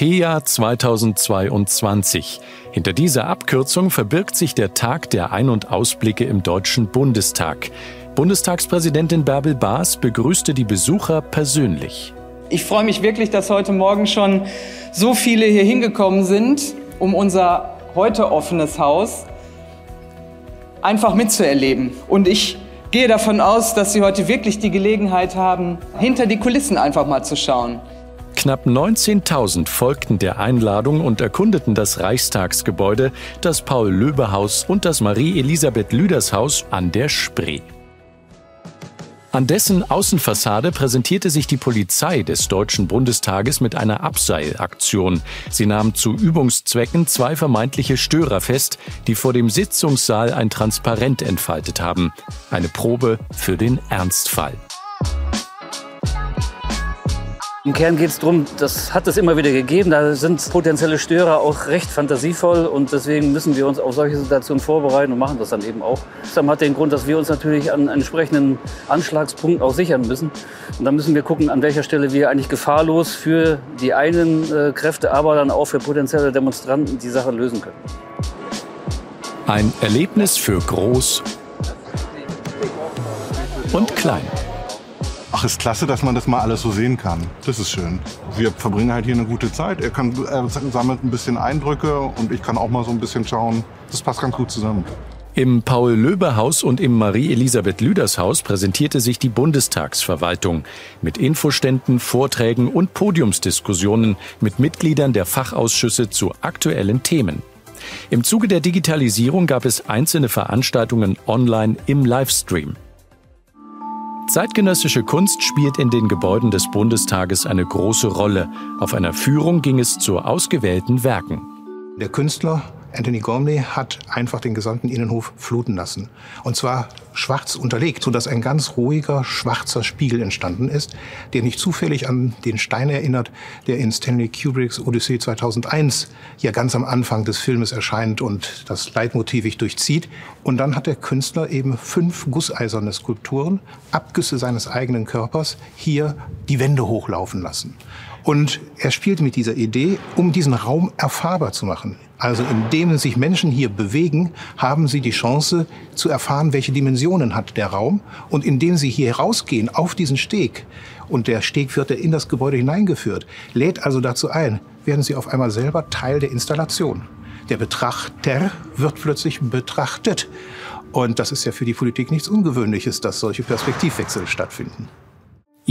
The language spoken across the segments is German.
TEA 2022. Hinter dieser Abkürzung verbirgt sich der Tag der Ein- und Ausblicke im Deutschen Bundestag. Bundestagspräsidentin Bärbel Baas begrüßte die Besucher persönlich. Ich freue mich wirklich, dass heute Morgen schon so viele hier hingekommen sind, um unser heute offenes Haus einfach mitzuerleben. Und ich gehe davon aus, dass Sie heute wirklich die Gelegenheit haben, hinter die Kulissen einfach mal zu schauen. Knapp 19.000 folgten der Einladung und erkundeten das Reichstagsgebäude, das Paul-Löbe-Haus und das Marie-Elisabeth-Lüders-Haus an der Spree. An dessen Außenfassade präsentierte sich die Polizei des Deutschen Bundestages mit einer Abseilaktion. Sie nahm zu Übungszwecken zwei vermeintliche Störer fest, die vor dem Sitzungssaal ein Transparent entfaltet haben. Eine Probe für den Ernstfall. Im Kern geht es darum, das hat es immer wieder gegeben, da sind potenzielle Störer auch recht fantasievoll und deswegen müssen wir uns auf solche Situationen vorbereiten und machen das dann eben auch. Das hat den Grund, dass wir uns natürlich an entsprechenden Anschlagspunkten auch sichern müssen. Und dann müssen wir gucken, an welcher Stelle wir eigentlich gefahrlos für die einen äh, Kräfte, aber dann auch für potenzielle Demonstranten die Sache lösen können. Ein Erlebnis für Groß und Klein. Ach, ist klasse, dass man das mal alles so sehen kann. Das ist schön. Wir verbringen halt hier eine gute Zeit. Er, kann, er sammelt ein bisschen Eindrücke und ich kann auch mal so ein bisschen schauen. Das passt ganz gut zusammen. Im Paul-Löbe-Haus und im Marie-Elisabeth-Lüders-Haus präsentierte sich die Bundestagsverwaltung mit Infoständen, Vorträgen und Podiumsdiskussionen mit Mitgliedern der Fachausschüsse zu aktuellen Themen. Im Zuge der Digitalisierung gab es einzelne Veranstaltungen online im Livestream. Zeitgenössische Kunst spielt in den Gebäuden des Bundestages eine große Rolle. Auf einer Führung ging es zu ausgewählten Werken. Der Künstler Anthony Gormley hat einfach den gesamten Innenhof fluten lassen. Und zwar schwarz unterlegt, sodass ein ganz ruhiger, schwarzer Spiegel entstanden ist, der nicht zufällig an den Stein erinnert, der in Stanley Kubricks Odyssee 2001 ja ganz am Anfang des Filmes erscheint und das leitmotivig durchzieht. Und dann hat der Künstler eben fünf gusseiserne Skulpturen, Abgüsse seines eigenen Körpers, hier die Wände hochlaufen lassen. Und er spielt mit dieser Idee, um diesen Raum erfahrbar zu machen. Also indem sich Menschen hier bewegen, haben sie die Chance zu erfahren, welche Dimensionen hat der Raum. Und indem sie hier rausgehen auf diesen Steg, und der Steg wird in das Gebäude hineingeführt, lädt also dazu ein, werden sie auf einmal selber Teil der Installation. Der Betrachter wird plötzlich betrachtet. Und das ist ja für die Politik nichts Ungewöhnliches, dass solche Perspektivwechsel stattfinden.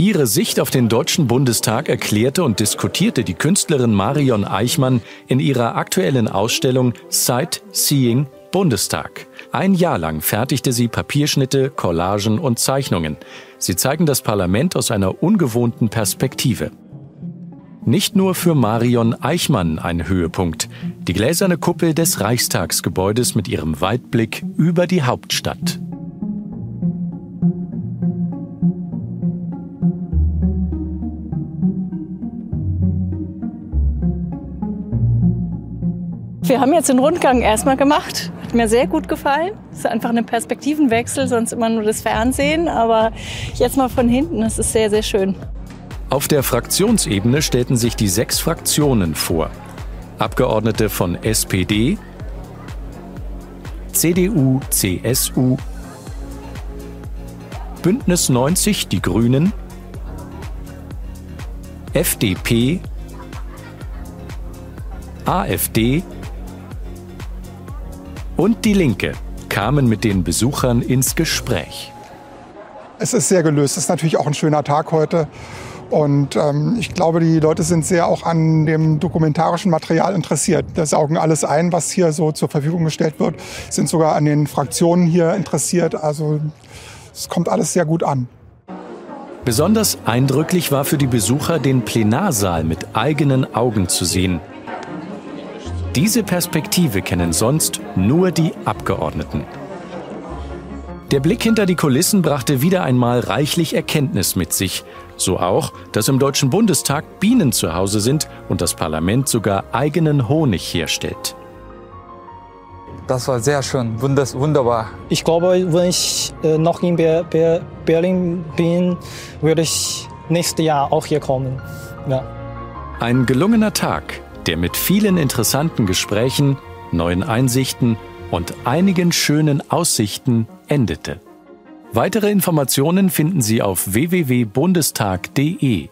Ihre Sicht auf den Deutschen Bundestag erklärte und diskutierte die Künstlerin Marion Eichmann in ihrer aktuellen Ausstellung Sight Seeing Bundestag. Ein Jahr lang fertigte sie Papierschnitte, Collagen und Zeichnungen. Sie zeigen das Parlament aus einer ungewohnten Perspektive. Nicht nur für Marion Eichmann ein Höhepunkt. Die gläserne Kuppel des Reichstagsgebäudes mit ihrem Weitblick über die Hauptstadt. Wir haben jetzt den Rundgang erstmal gemacht. Hat mir sehr gut gefallen. Es ist einfach ein Perspektivenwechsel, sonst immer nur das Fernsehen. Aber jetzt mal von hinten, das ist sehr, sehr schön. Auf der Fraktionsebene stellten sich die sechs Fraktionen vor. Abgeordnete von SPD, CDU, CSU, Bündnis 90 Die Grünen, FDP, AfD und Die Linke kamen mit den Besuchern ins Gespräch. Es ist sehr gelöst. Es ist natürlich auch ein schöner Tag heute. Und ähm, ich glaube, die Leute sind sehr auch an dem dokumentarischen Material interessiert. Das saugen alles ein, was hier so zur Verfügung gestellt wird, sind sogar an den Fraktionen hier interessiert. Also es kommt alles sehr gut an. Besonders eindrücklich war für die Besucher, den Plenarsaal mit eigenen Augen zu sehen. Diese Perspektive kennen sonst nur die Abgeordneten. Der Blick hinter die Kulissen brachte wieder einmal reichlich Erkenntnis mit sich. So auch, dass im Deutschen Bundestag Bienen zu Hause sind und das Parlament sogar eigenen Honig herstellt. Das war sehr schön, wunderbar. Ich glaube, wenn ich äh, noch in Berlin bin, würde ich nächstes Jahr auch hier kommen. Ja. Ein gelungener Tag, der mit vielen interessanten Gesprächen, neuen Einsichten und einigen schönen Aussichten endete. Weitere Informationen finden Sie auf www.bundestag.de.